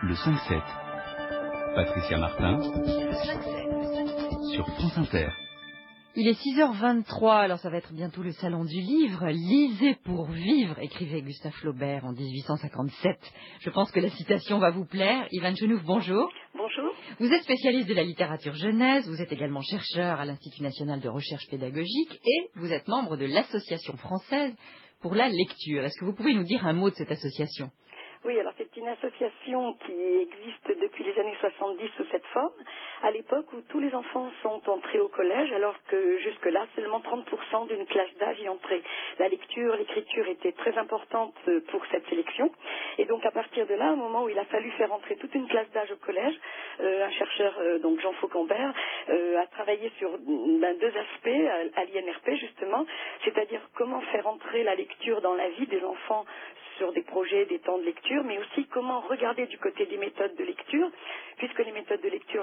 Le 5-7. Patricia Martin. Sur France Inter. Il est 6h23, alors ça va être bientôt le salon du livre. Lisez pour vivre, écrivait Gustave Flaubert en 1857. Je pense que la citation va vous plaire. Ivan Genouf, bonjour. Bonjour. Vous êtes spécialiste de la littérature jeunesse, vous êtes également chercheur à l'Institut national de recherche pédagogique et vous êtes membre de l'Association française pour la lecture. Est-ce que vous pouvez nous dire un mot de cette association? Oui, alors une association qui existe depuis les années 70 sous cette forme, à l'époque où tous les enfants sont entrés au collège, alors que jusque-là, seulement 30% d'une classe d'âge y entrait. La lecture, l'écriture était très importante pour cette sélection. Et donc à partir de là, au moment où il a fallu faire entrer toute une classe d'âge au collège, euh, un chercheur, euh, donc Jean Faucambert, euh, a travaillé sur ben, deux aspects à, l'INRP justement, c'est-à-dire comment faire entrer la lecture dans la vie des enfants sur des projets, des temps de lecture, mais aussi comment regarder du côté des méthodes de lecture,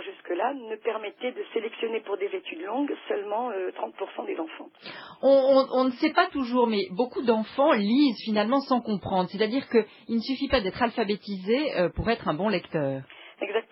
jusque-là ne permettaient de sélectionner pour des études longues seulement euh, 30% des enfants. on, on- on ne sait pas toujours, mais beaucoup d'enfants lisent finalement sans comprendre. C'est-à-dire qu'il ne suffit pas d'être alphabétisé euh, pour être un bon lecteur.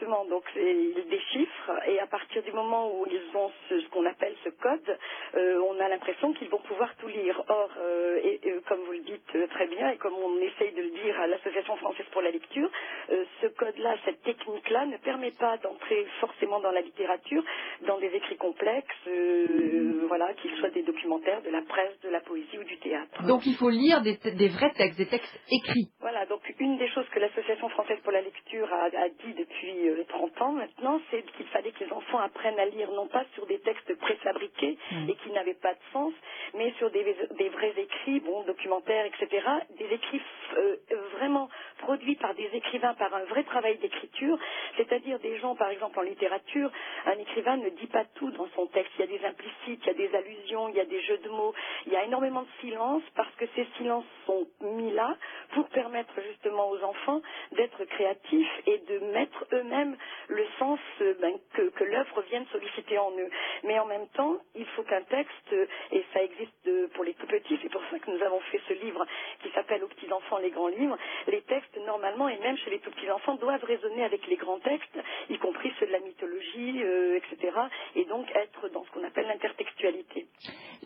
Exactement, donc ils déchiffrent et à partir du moment où ils ont ce, ce qu'on appelle ce code, euh, on a l'impression qu'ils vont pouvoir tout lire. Or, euh, et, et comme vous le dites euh, très bien et comme on essaye de le dire à l'Association française pour la lecture, euh, ce code-là, cette technique-là ne permet pas d'entrer forcément dans la littérature, dans des écrits complexes, euh, voilà, qu'ils soient des documentaires, de la presse, de la poésie ou du théâtre. Donc il faut lire des, des vrais textes, des textes écrits. Voilà, donc une des choses que l'Association française pour la lecture a, a dit depuis euh, 30 ans maintenant, c'est qu'il fallait que les enfants apprennent à lire non pas sur des textes préfabriqués Mm. et qui n'avaient pas de sens, mais sur des, des vrais écrits, bon, documentaires, etc., des écrits euh, vraiment produits par des écrivains, par un vrai travail d'écriture, c'est-à-dire des gens, par exemple en littérature, un écrivain ne dit pas tout dans son texte, il y a des implicites, il y a des allusions, il y a des jeux de mots, il y a énormément de silence parce que ces silences sont mis là pour permettre justement aux enfants d'être créatifs et de mettre eux-mêmes le sens euh, ben, que, que l'œuvre vienne solliciter en eux. Mais en même temps, il faut qu'un texte, euh, et ça existe euh, pour les tout petits, c'est pour ça que nous avons fait ce livre qui s'appelle Aux petits enfants les grands livres, les textes normalement, et même chez les tout petits enfants, doivent résonner avec les grands textes, y compris ceux de la mythologie, euh, etc., et donc être dans ce qu'on appelle l'intertextualité.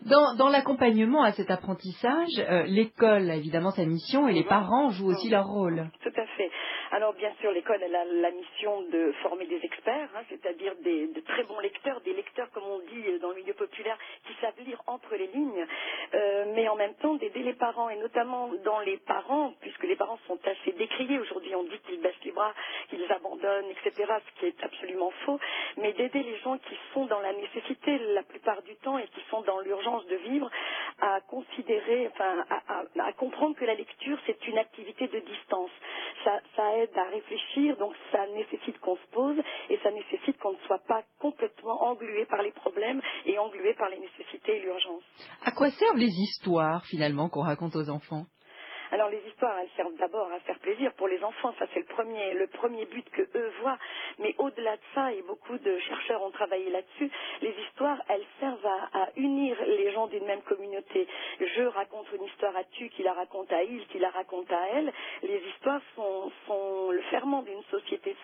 Dans, dans l'accompagnement à cet apprentissage, euh, l'école a évidemment sa mission et les parents jouent aussi leur rôle. Tout à fait. Alors bien sûr, l'école elle a la mission de former des experts, hein, c'est-à-dire de très bons lecteurs, des lecteurs comme on dit dans le milieu populaire, qui savent lire entre les lignes, euh, mais en même temps d'aider les parents et notamment dans les parents, puisque les parents sont assez décriés aujourd'hui. On dit qu'ils baissent les bras, qu'ils abandonnent, etc., ce qui est absolument faux, mais d'aider les gens qui sont dans la nécessité la plupart du temps et qui sont dans l'urgence de vivre à considérer, enfin, à, comprendre que la lecture c'est une activité de distance. Ça aide à réfléchir, donc ça nécessite qu'on se pose et ça nécessite qu'on ne soit pas complètement englué par les problèmes et englué par les nécessités et l'urgence. À quoi servent les histoires finalement qu'on raconte aux enfants? Alors les histoires, elles servent d'abord à faire plaisir pour les enfants, ça c'est le premier, le premier but que eux voient. Mais au-delà de ça, et beaucoup de chercheurs ont travaillé là-dessus, les histoires, elles servent à, unir les gens d'une même communauté. Je raconte une histoire à tu, qui la raconte à il, qui la raconte à elle. Les histoires sont, le ferment d'une société.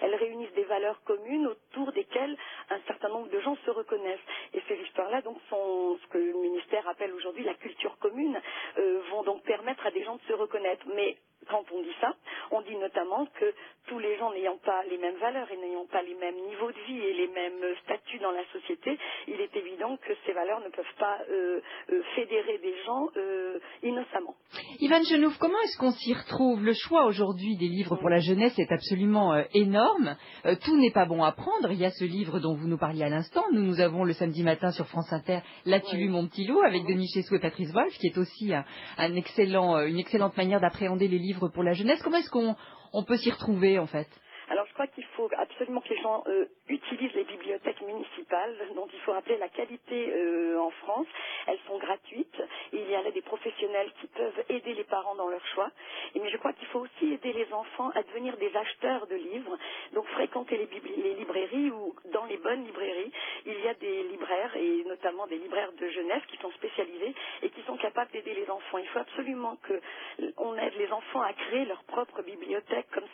Elles réunissent valeurs communes autour desquelles un certain nombre de gens se reconnaissent. Et ces histoires-là, donc, sont ce que le ministère appelle aujourd'hui la culture commune, euh, vont donc permettre à des gens de se reconnaître. Mais quand on dit ça, on dit notamment que tous les gens n'ayant pas les mêmes valeurs et n'ayant pas les mêmes niveaux de vie et les mêmes statuts dans la société, il est évident que ces valeurs ne peuvent pas euh, euh, fédérer des gens euh, innocemment. Ivan Genouf, comment est-ce qu'on s'y retrouve? Le choix aujourd'hui des livres pour la jeunesse est absolument euh, énorme. Euh, tout n'est pas bon à prendre. Il y a ce livre dont vous nous parliez à l'instant. Nous, nous avons le samedi matin sur France Inter L'as-tu Oui. lu mon petit loup avec Denis Chessou et Patrice Wolf, qui est aussi un, un excellent, une excellente manière d'appréhender les livres pour la jeunesse. Comment est-ce qu'on on peut s'y retrouver en fait Alors je crois qu'il faut absolument que les gens euh, utilisent les bibliothèques municipales, dont il faut rappeler la qualité euh, en France. Elles sont gratuites. Il y a des professionnels qui peuvent aider les parents dans leur choix. Mais je crois qu'il faut aussi aider les enfants à devenir des acheteurs de livres. Donc fréquenter les, librairies ou dans les bonnes librairies, il y a des libraires et notamment des libraires de jeunesse qui sont spécialisés et qui sont capables d'aider les enfants. Il faut absolument que on aide les enfants à créer leur propre bibliothèque comme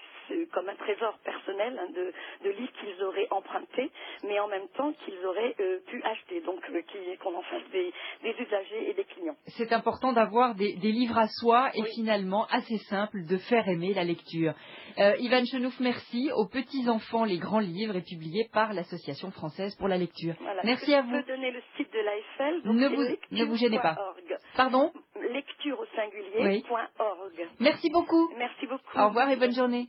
comme un trésor personnel hein, de, de livres qu'ils auraient empruntés, mais en même temps qu'ils auraient euh, pu acheter, donc euh, qu'on en fasse des, des usagers et des clients. C'est important d'avoir des, des livres à soi et Oui. finalement assez simple de faire aimer la lecture. Euh, Ivan Chenouf, merci. Aux petits enfants, les grands livres est publié par l'Association française pour la lecture. Voilà. Merci à vous. Je peux donner le site de l'AFL. Ne vous- ne vous gênez pas. Pardon? Lecture au singulier. Oui. Merci beaucoup. Merci beaucoup. Au revoir et bonne journée.